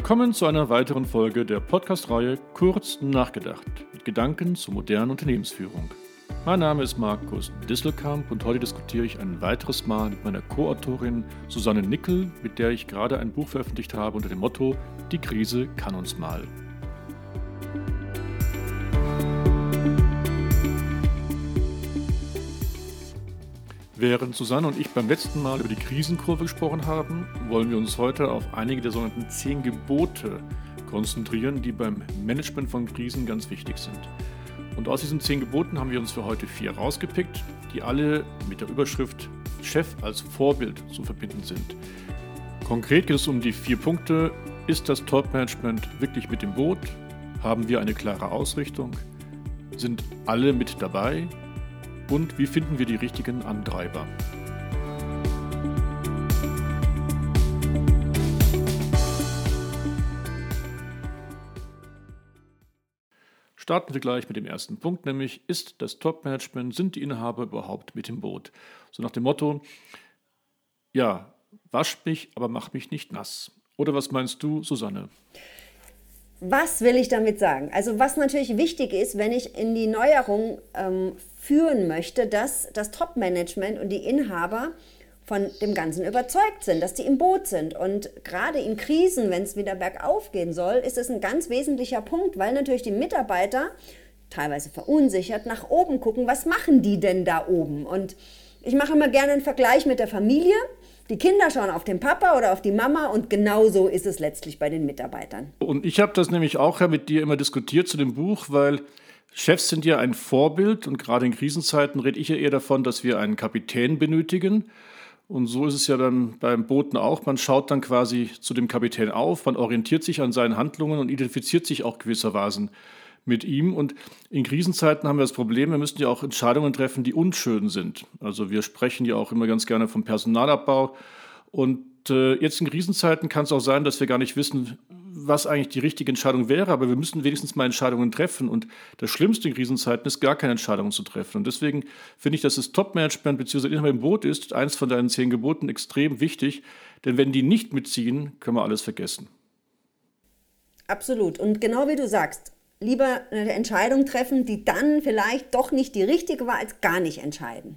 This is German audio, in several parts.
Willkommen zu einer weiteren Folge der Podcast-Reihe Kurz nachgedacht mit Gedanken zur modernen Unternehmensführung. Mein Name ist Markus Disselkamp und heute diskutiere ich ein weiteres Mal mit meiner Co-Autorin Susanne Nickel, mit der ich gerade ein Buch veröffentlicht habe unter dem Motto Die Krise kann uns mal. Während Susanne und ich beim letzten Mal über die Krisenkurve gesprochen haben, wollen wir uns heute auf einige der sogenannten zehn Gebote konzentrieren, die beim Management von Krisen ganz wichtig sind. Und aus diesen zehn Geboten haben wir uns für heute vier rausgepickt, die alle mit der Überschrift Chef als Vorbild zu verbinden sind. Konkret geht es um die vier Punkte. Ist das Top-Management wirklich mit dem Boot? Haben wir eine klare Ausrichtung? Sind alle mit dabei? Und wie finden wir die richtigen Antreiber. Starten wir gleich mit dem ersten Punkt, nämlich ist das Top-Management, sind die Inhaber überhaupt mit im Boot? So nach dem Motto, ja, wasch mich, aber mach mich nicht nass. Oder was meinst du, Susanne? Was will ich damit sagen? Also was natürlich wichtig ist, wenn ich in die Neuerung ähm, führen möchte, dass das Top-Management und die Inhaber von dem Ganzen überzeugt sind, dass die im Boot sind. Und gerade in Krisen, wenn es wieder bergauf gehen soll, ist es ein ganz wesentlicher Punkt, weil natürlich die Mitarbeiter teilweise verunsichert nach oben gucken, was machen die denn da oben? Und ich mache immer gerne einen Vergleich mit der Familie. Die Kinder schauen auf den Papa oder auf die Mama und genauso ist es letztlich bei den Mitarbeitern. Und ich habe das nämlich auch mit dir immer diskutiert zu dem Buch, weil Chefs sind ja ein Vorbild und gerade in Krisenzeiten rede ich ja eher davon, dass wir einen Kapitän benötigen. Und so ist es ja dann beim Booten auch. Man schaut dann quasi zu dem Kapitän auf, man orientiert sich an seinen Handlungen und identifiziert sich auch gewissermaßen mit ihm. Und in Krisenzeiten haben wir das Problem, wir müssen ja auch Entscheidungen treffen, die unschön sind. Also wir sprechen ja auch immer ganz gerne vom Personalabbau. Und äh, jetzt in Krisenzeiten kann es auch sein, dass wir gar nicht wissen, was eigentlich die richtige Entscheidung wäre, aber wir müssen wenigstens mal Entscheidungen treffen. Und das Schlimmste in Krisenzeiten ist, gar keine Entscheidungen zu treffen. Und deswegen finde ich, dass das Top-Management bzw. Inhaber im Boot ist, eins von deinen zehn Geboten, extrem wichtig. Denn wenn die nicht mitziehen, können wir alles vergessen. Absolut. Und genau wie du sagst, lieber eine Entscheidung treffen, die dann vielleicht doch nicht die richtige war, als gar nicht entscheiden.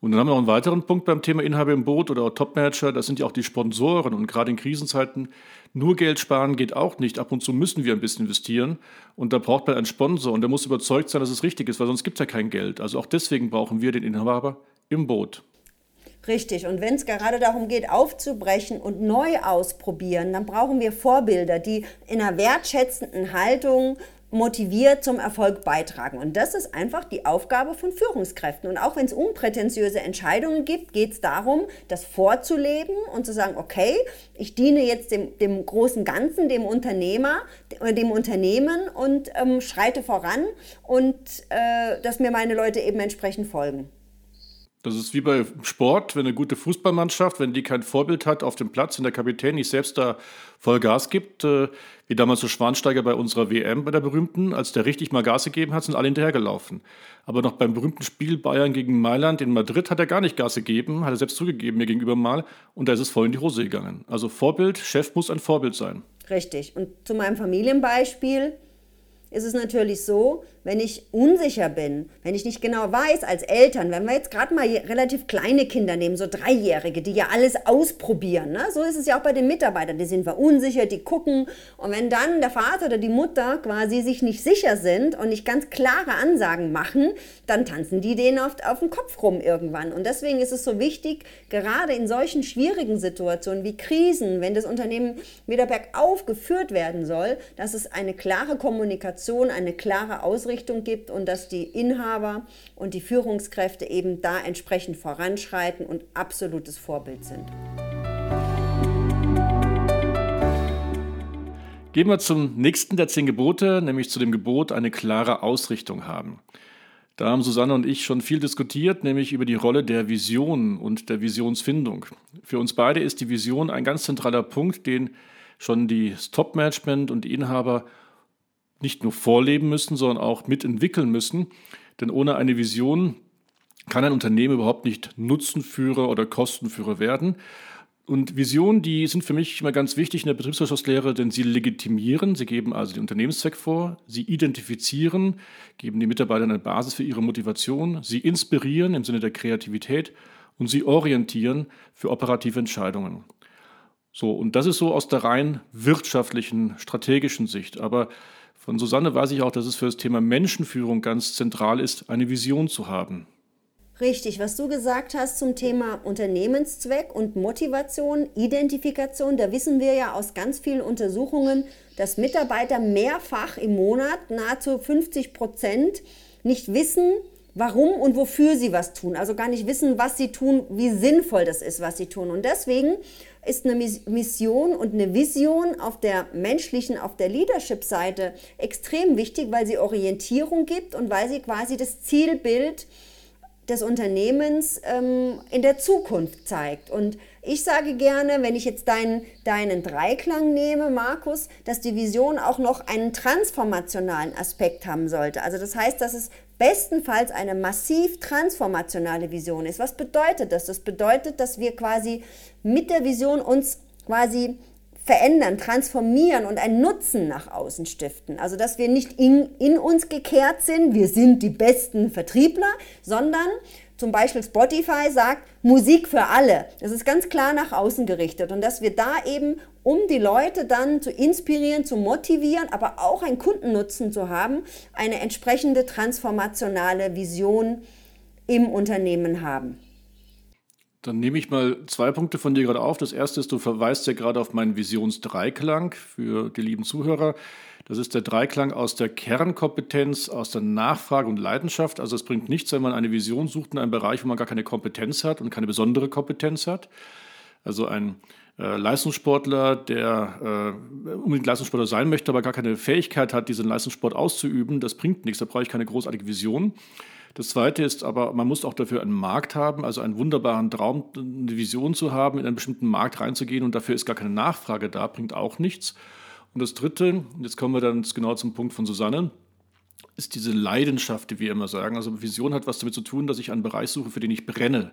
Und dann haben wir noch einen weiteren Punkt beim Thema Inhaber im Boot oder Topmanager, das sind ja auch die Sponsoren. Und gerade in Krisenzeiten nur Geld sparen geht auch nicht. Ab und zu müssen wir ein bisschen investieren. Und da braucht man einen Sponsor und der muss überzeugt sein, dass es richtig ist, weil sonst gibt es ja kein Geld. Also auch deswegen brauchen wir den Inhaber im Boot. Richtig. Und wenn es gerade darum geht, aufzubrechen und neu ausprobieren, dann brauchen wir Vorbilder, die in einer wertschätzenden Haltung motiviert zum Erfolg beitragen. Und das ist einfach die Aufgabe von Führungskräften. Und auch wenn es unprätentiöse Entscheidungen gibt, geht es darum, das vorzuleben und zu sagen, okay, ich diene jetzt dem, dem großen Ganzen, dem Unternehmer, dem Unternehmen und ähm, schreite voran und äh, dass mir meine Leute eben entsprechend folgen. Das ist wie bei Sport, wenn eine gute Fußballmannschaft, wenn die kein Vorbild hat auf dem Platz, wenn der Kapitän nicht selbst da voll Gas gibt, äh, wie damals so Schwansteiger bei unserer WM, bei der berühmten, als der richtig mal Gas gegeben hat, sind alle hinterhergelaufen. Aber noch beim berühmten Spiel Bayern gegen Mailand in Madrid hat er gar nicht Gas gegeben, hat er selbst zugegeben mir gegenüber mal, und da ist es voll in die Hose gegangen. Also Vorbild, Chef muss ein Vorbild sein. Richtig. Und zu meinem Familienbeispiel, ist es natürlich so, wenn ich unsicher bin, wenn ich nicht genau weiß als Eltern, wenn wir jetzt gerade mal relativ kleine Kinder nehmen, so Dreijährige, die ja alles ausprobieren, ne? so ist es ja auch bei den Mitarbeitern, die sind verunsichert, die gucken und wenn dann der Vater oder die Mutter quasi sich nicht sicher sind und nicht ganz klare Ansagen machen, dann tanzen die denen oft auf den Kopf rum irgendwann und deswegen ist es so wichtig, gerade in solchen schwierigen Situationen wie Krisen, wenn das Unternehmen wieder bergauf geführt werden soll, dass es eine klare Kommunikation Kommunikation eine klare Ausrichtung gibt und dass die Inhaber und die Führungskräfte eben da entsprechend voranschreiten und absolutes Vorbild sind. Gehen wir zum nächsten der zehn Gebote, nämlich zu dem Gebot, eine klare Ausrichtung haben. Da haben Susanne und ich schon viel diskutiert, nämlich über die Rolle der Vision und der Visionsfindung. Für uns beide ist die Vision ein ganz zentraler Punkt, den schon das Top-Management und die Inhaber nicht nur vorleben müssen, sondern auch mitentwickeln müssen. Denn ohne eine Vision kann ein Unternehmen überhaupt nicht Nutzenführer oder Kostenführer werden. Und Visionen, die sind für mich immer ganz wichtig in der Betriebswirtschaftslehre, denn sie legitimieren, sie geben also den Unternehmenszweck vor, sie identifizieren, geben den Mitarbeitern eine Basis für ihre Motivation, sie inspirieren im Sinne der Kreativität und sie orientieren für operative Entscheidungen. So, und das ist so aus der rein wirtschaftlichen, strategischen Sicht. Aber von Susanne weiß ich auch, dass es für das Thema Menschenführung ganz zentral ist, eine Vision zu haben. Richtig, was du gesagt hast zum Thema Unternehmenszweck und Motivation, Identifikation, da wissen wir ja aus ganz vielen Untersuchungen, dass Mitarbeiter mehrfach im Monat, nahezu 50 Prozent, nicht wissen, warum und wofür sie was tun. Also gar nicht wissen, was sie tun, wie sinnvoll das ist, was sie tun. Und deswegen ist eine Mission und eine Vision auf der menschlichen, auf der Leadership-Seite extrem wichtig, weil sie Orientierung gibt und weil sie quasi das Zielbild des Unternehmens ähm, in der Zukunft zeigt. Und ich sage gerne, wenn ich jetzt deinen, deinen Dreiklang nehme, Markus, dass die Vision auch noch einen transformationalen Aspekt haben sollte. Also das heißt, dass es bestenfalls eine massiv transformationale Vision ist. Was bedeutet das? Das bedeutet, dass wir quasi mit der Vision uns quasi verändern, transformieren und einen Nutzen nach außen stiften. Also dass wir nicht in, in uns gekehrt sind, wir sind die besten Vertriebler, sondern zum Beispiel Spotify sagt Musik für alle. Das ist ganz klar nach außen gerichtet und dass wir da eben, um die Leute dann zu inspirieren, zu motivieren, aber auch einen Kundennutzen zu haben, eine entsprechende transformationale Vision im Unternehmen haben. Dann nehme ich mal zwei Punkte von dir gerade auf. Das erste ist, du verweist ja gerade auf meinen Visionsdreiklang für die lieben Zuhörer. Das ist der Dreiklang aus der Kernkompetenz, aus der Nachfrage und Leidenschaft. Also es bringt nichts, wenn man eine Vision sucht in einem Bereich, wo man gar keine Kompetenz hat und keine besondere Kompetenz hat. Also ein äh, Leistungssportler, der äh, unbedingt Leistungssportler sein möchte, aber gar keine Fähigkeit hat, diesen Leistungssport auszuüben, das bringt nichts. Da brauche ich keine großartige Vision. Das Zweite ist aber, man muss auch dafür einen Markt haben, also einen wunderbaren Traum, eine Vision zu haben, in einen bestimmten Markt reinzugehen und dafür ist gar keine Nachfrage da, bringt auch nichts. Und das Dritte, jetzt kommen wir dann genau zum Punkt von Susanne, ist diese Leidenschaft, die wir immer sagen. Also Vision hat was damit zu tun, dass ich einen Bereich suche, für den ich brenne.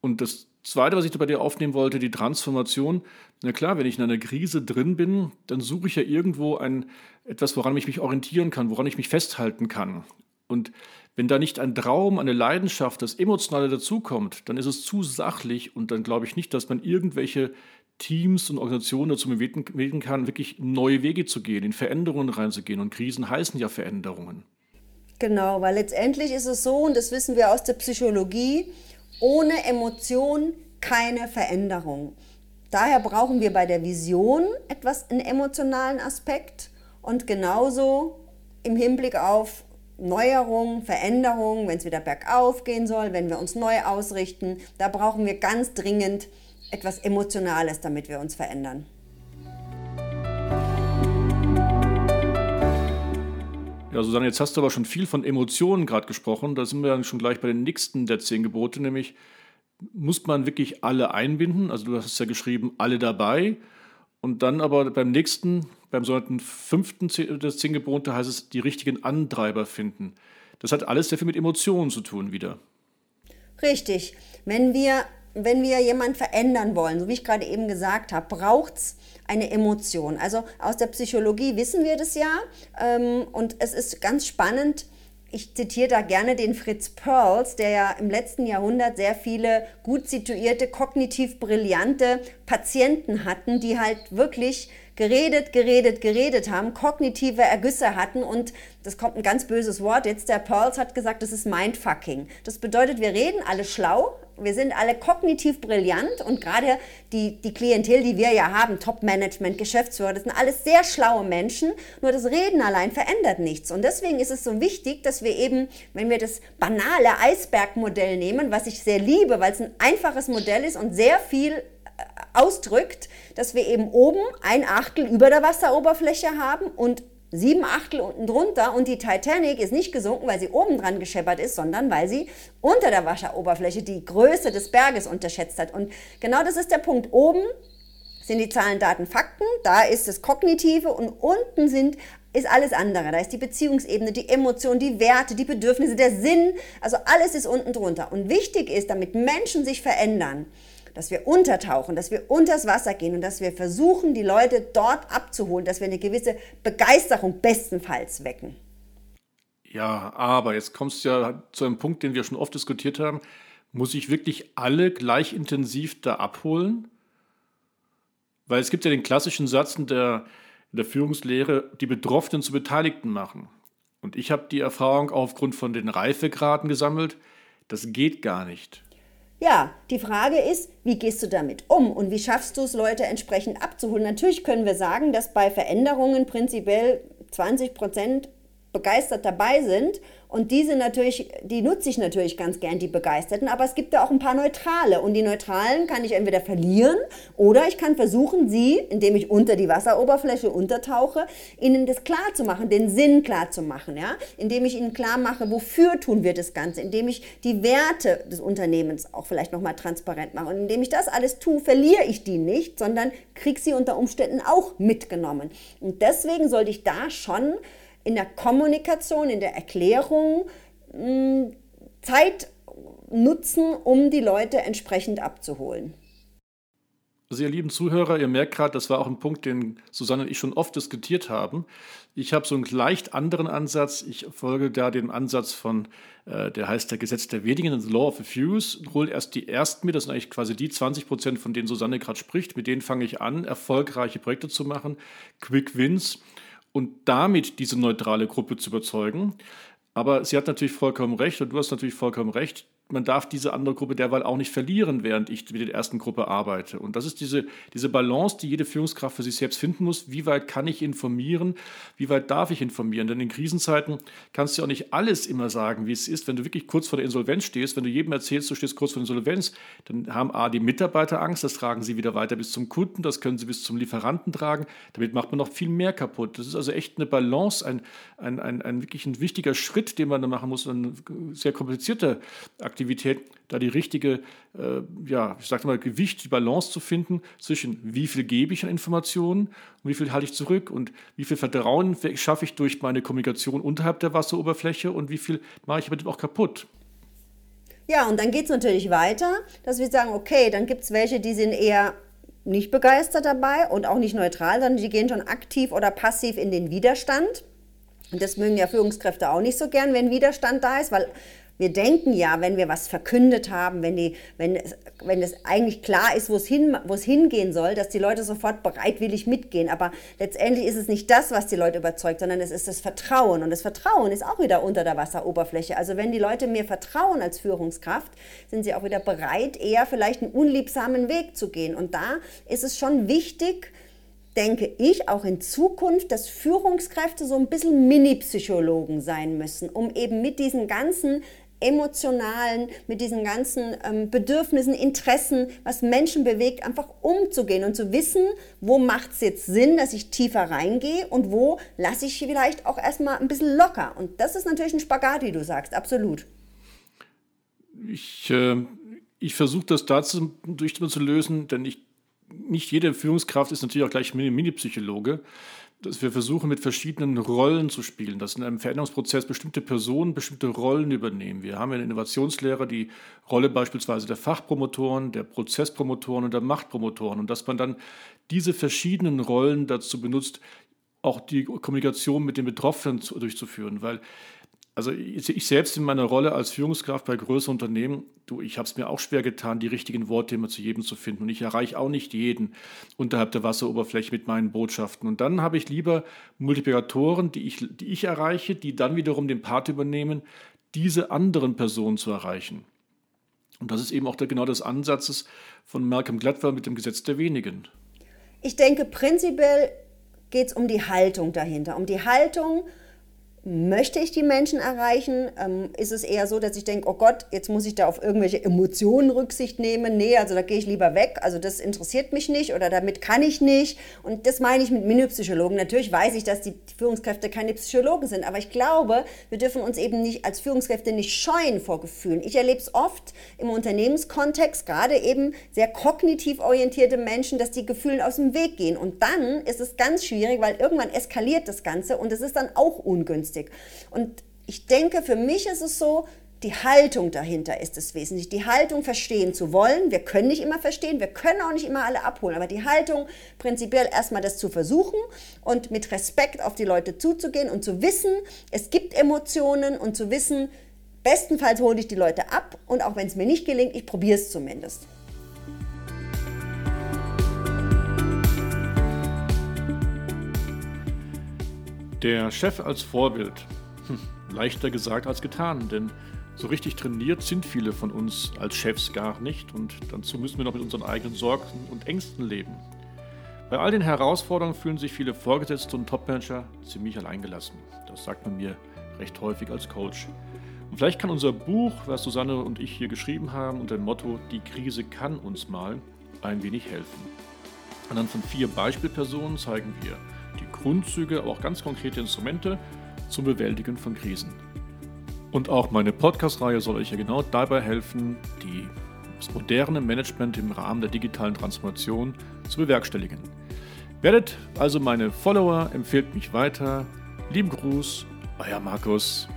Und das Zweite, was ich bei dir aufnehmen wollte, die Transformation. Na klar, wenn ich in einer Krise drin bin, dann suche ich ja irgendwo ein, etwas, woran ich mich orientieren kann, woran ich mich festhalten kann. Und wenn da nicht ein Traum, eine Leidenschaft, das Emotionale dazukommt, dann ist es zu sachlich und dann glaube ich nicht, dass man irgendwelche Teams und Organisationen dazu bewegen kann, wirklich neue Wege zu gehen, in Veränderungen reinzugehen. Und Krisen heißen ja Veränderungen. Genau, weil letztendlich ist es so, und das wissen wir aus der Psychologie, ohne Emotion keine Veränderung. Daher brauchen wir bei der Vision etwas einen emotionalen Aspekt und genauso im Hinblick auf Neuerungen, Veränderungen, wenn es wieder bergauf gehen soll, wenn wir uns neu ausrichten, da brauchen wir ganz dringend etwas Emotionales, damit wir uns verändern. Ja, Susanne, jetzt hast du aber schon viel von Emotionen gerade gesprochen. Da sind wir dann schon gleich bei den nächsten der zehn Gebote, nämlich muss man wirklich alle einbinden? Also du hast ja geschrieben, alle dabei. Und dann aber beim nächsten, beim sogenannten fünften des zehn Gebote heißt es, die richtigen Antreiber finden. Das hat alles sehr viel mit Emotionen zu tun wieder. Richtig. Wenn wir, wenn wir jemanden verändern wollen, so wie ich gerade eben gesagt habe, braucht es eine Emotion. Also aus der Psychologie wissen wir das ja. Ähm, und es ist ganz spannend, ich zitiere da gerne den Fritz Perls, der ja im letzten Jahrhundert sehr viele gut situierte, kognitiv brillante Patienten hatten, die halt wirklich geredet, geredet, geredet haben, kognitive Ergüsse hatten und das kommt ein ganz böses Wort jetzt, der Pearls hat gesagt, das ist Mindfucking. Das bedeutet, wir reden alle schlau, wir sind alle kognitiv brillant und gerade die, die Klientel, die wir ja haben, Top-Management, Geschäftsführer, das sind alles sehr schlaue Menschen, nur das Reden allein verändert nichts. Und deswegen ist es so wichtig, dass wir eben, wenn wir das banale Eisbergmodell nehmen, was ich sehr liebe, weil es ein einfaches Modell ist und sehr viel ausdrückt, dass wir eben oben ein Achtel über der Wasseroberfläche haben und sieben Achtel unten drunter und die Titanic ist nicht gesunken, weil sie oben dran gescheppert ist, sondern weil sie unter der Wasseroberfläche die Größe des Berges unterschätzt hat. Und genau das ist der Punkt. Oben sind die Zahlen, Daten, Fakten, da ist das Kognitive und unten sind ist alles andere. Da ist die Beziehungsebene, die Emotion, die Werte, die Bedürfnisse, der Sinn. Also alles ist unten drunter. Und wichtig ist, damit Menschen sich verändern, dass wir untertauchen, dass wir unters Wasser gehen und dass wir versuchen, die Leute dort abzuholen, dass wir eine gewisse Begeisterung bestenfalls wecken. Ja, aber jetzt kommst du ja zu einem Punkt, den wir schon oft diskutiert haben. Muss ich wirklich alle gleich intensiv da abholen? Weil es gibt ja den klassischen Satz in der, in der Führungslehre, die Betroffenen zu Beteiligten machen. Und ich habe die Erfahrung aufgrund von den Reifegraden gesammelt, das geht gar nicht. Ja, die Frage ist, wie gehst du damit um und wie schaffst du es, Leute entsprechend abzuholen? Natürlich können wir sagen, dass bei Veränderungen prinzipiell 20 Prozent begeistert dabei sind. Und diese natürlich, die nutze ich natürlich ganz gern, die Begeisterten, aber es gibt ja auch ein paar Neutrale. Und die Neutralen kann ich entweder verlieren oder ich kann versuchen, sie, indem ich unter die Wasseroberfläche untertauche, ihnen das klar zu machen, den Sinn klar zu machen, ja? Indem ich ihnen klar mache, wofür tun wir das Ganze, indem ich die Werte des Unternehmens auch vielleicht nochmal transparent mache. Und indem ich das alles tue, verliere ich die nicht, sondern kriege sie unter Umständen auch mitgenommen. Und deswegen sollte ich da schon in der Kommunikation, in der Erklärung hm, Zeit nutzen, um die Leute entsprechend abzuholen. Also ihr lieben Zuhörer, ihr merkt gerade, das war auch ein Punkt, den Susanne und ich schon oft diskutiert haben. Ich habe so einen leicht anderen Ansatz. Ich folge da dem Ansatz von, äh, der heißt der Gesetz der Wenigen, the Law of a Fews. Hole erst die ersten mit, das sind eigentlich quasi die 20 Prozent, von denen Susanne gerade spricht. Mit denen fange ich an, erfolgreiche Projekte zu machen, Quick Wins und damit diese neutrale Gruppe zu überzeugen. Aber sie hat natürlich vollkommen recht und du hast natürlich vollkommen recht man darf diese andere Gruppe derweil auch nicht verlieren, während ich mit der ersten Gruppe arbeite. Und das ist diese, diese Balance, die jede Führungskraft für sich selbst finden muss. Wie weit kann ich informieren? Wie weit darf ich informieren? Denn in Krisenzeiten kannst du ja auch nicht alles immer sagen, wie es ist. Wenn du wirklich kurz vor der Insolvenz stehst, wenn du jedem erzählst, du stehst kurz vor der Insolvenz, dann haben A, die Mitarbeiter Angst, das tragen sie wieder weiter bis zum Kunden, das können sie bis zum Lieferanten tragen. Damit macht man noch viel mehr kaputt. Das ist also echt eine Balance, ein, ein, ein, ein wirklich ein wichtiger Schritt, den man da machen muss, eine sehr komplizierte Aktivität Aktivität, da die richtige, äh, ja, ich sage mal, Gewicht, die Balance zu finden zwischen wie viel gebe ich an Informationen und wie viel halte ich zurück und wie viel Vertrauen schaffe ich durch meine Kommunikation unterhalb der Wasseroberfläche und wie viel mache ich damit auch kaputt. Ja, und dann geht es natürlich weiter, dass wir sagen, okay, dann gibt es welche, die sind eher nicht begeistert dabei und auch nicht neutral, sondern die gehen schon aktiv oder passiv in den Widerstand. Und das mögen ja Führungskräfte auch nicht so gern, wenn Widerstand da ist, weil wir denken ja, wenn wir was verkündet haben, wenn, die, wenn, es, wenn es eigentlich klar ist, wo es, hin, wo es hingehen soll, dass die Leute sofort bereitwillig mitgehen. Aber letztendlich ist es nicht das, was die Leute überzeugt, sondern es ist das Vertrauen. Und das Vertrauen ist auch wieder unter der Wasseroberfläche. Also wenn die Leute mir vertrauen als Führungskraft, sind sie auch wieder bereit, eher vielleicht einen unliebsamen Weg zu gehen. Und da ist es schon wichtig, denke ich, auch in Zukunft, dass Führungskräfte so ein bisschen Mini-Psychologen sein müssen, um eben mit diesen ganzen emotionalen, mit diesen ganzen ähm, Bedürfnissen, Interessen, was Menschen bewegt, einfach umzugehen und zu wissen, wo macht es jetzt Sinn, dass ich tiefer reingehe und wo lasse ich vielleicht auch erstmal ein bisschen locker. Und das ist natürlich ein Spagat, wie du sagst, absolut. Ich, äh, ich versuche das dazu durch zu lösen, denn ich, nicht jede Führungskraft ist natürlich auch gleich Mini-Psychologe dass wir versuchen, mit verschiedenen Rollen zu spielen, dass in einem Veränderungsprozess bestimmte Personen bestimmte Rollen übernehmen. Wir haben in der Innovationslehre die Rolle beispielsweise der Fachpromotoren, der Prozesspromotoren und der Machtpromotoren und dass man dann diese verschiedenen Rollen dazu benutzt, auch die Kommunikation mit den Betroffenen durchzuführen, weil also ich selbst in meiner Rolle als Führungskraft bei größeren Unternehmen, du, ich habe es mir auch schwer getan, die richtigen Worte immer zu jedem zu finden. Und ich erreiche auch nicht jeden unterhalb der Wasseroberfläche mit meinen Botschaften. Und dann habe ich lieber Multiplikatoren, die ich, die ich erreiche, die dann wiederum den Part übernehmen, diese anderen Personen zu erreichen. Und das ist eben auch der, genau das Ansatzes von Malcolm Gladwell mit dem Gesetz der Wenigen. Ich denke, prinzipiell geht es um die Haltung dahinter, um die Haltung, Möchte ich die Menschen erreichen? Ähm, ist es eher so, dass ich denke, oh Gott, jetzt muss ich da auf irgendwelche Emotionen Rücksicht nehmen? Nee, also da gehe ich lieber weg. Also das interessiert mich nicht oder damit kann ich nicht. Und das meine ich mit Minipsychologen. Natürlich weiß ich, dass die Führungskräfte keine Psychologen sind, aber ich glaube, wir dürfen uns eben nicht als Führungskräfte nicht scheuen vor Gefühlen. Ich erlebe es oft im Unternehmenskontext, gerade eben sehr kognitiv orientierte Menschen, dass die Gefühlen aus dem Weg gehen. Und dann ist es ganz schwierig, weil irgendwann eskaliert das Ganze und es ist dann auch ungünstig günstig. Und ich denke, für mich ist es so, die Haltung dahinter ist es wesentlich. Die Haltung verstehen zu wollen. Wir können nicht immer verstehen, wir können auch nicht immer alle abholen, aber die Haltung prinzipiell erstmal das zu versuchen und mit Respekt auf die Leute zuzugehen und zu wissen, es gibt Emotionen und zu wissen, bestenfalls hole ich die Leute ab und auch wenn es mir nicht gelingt, ich probiere es zumindest. Der Chef als Vorbild. Hm, leichter gesagt als getan, denn so richtig trainiert sind viele von uns als Chefs gar nicht und dazu müssen wir noch mit unseren eigenen Sorgen und Ängsten leben. Bei all den Herausforderungen fühlen sich viele Vorgesetzte und Topmanager ziemlich alleingelassen. Das sagt man mir recht häufig als Coach. Und vielleicht kann unser Buch, was Susanne und ich hier geschrieben haben, unter dem Motto Die Krise kann uns mal ein wenig helfen. Anhand von vier Beispielpersonen zeigen wir die Grundzüge, aber auch ganz konkrete Instrumente zum Bewältigen von Krisen. Und auch meine Podcast-Reihe soll euch ja genau dabei helfen, die, das moderne Management im Rahmen der digitalen Transformation zu bewerkstelligen. Werdet also meine Follower, empfehlt mich weiter. Lieben Gruß, euer Markus.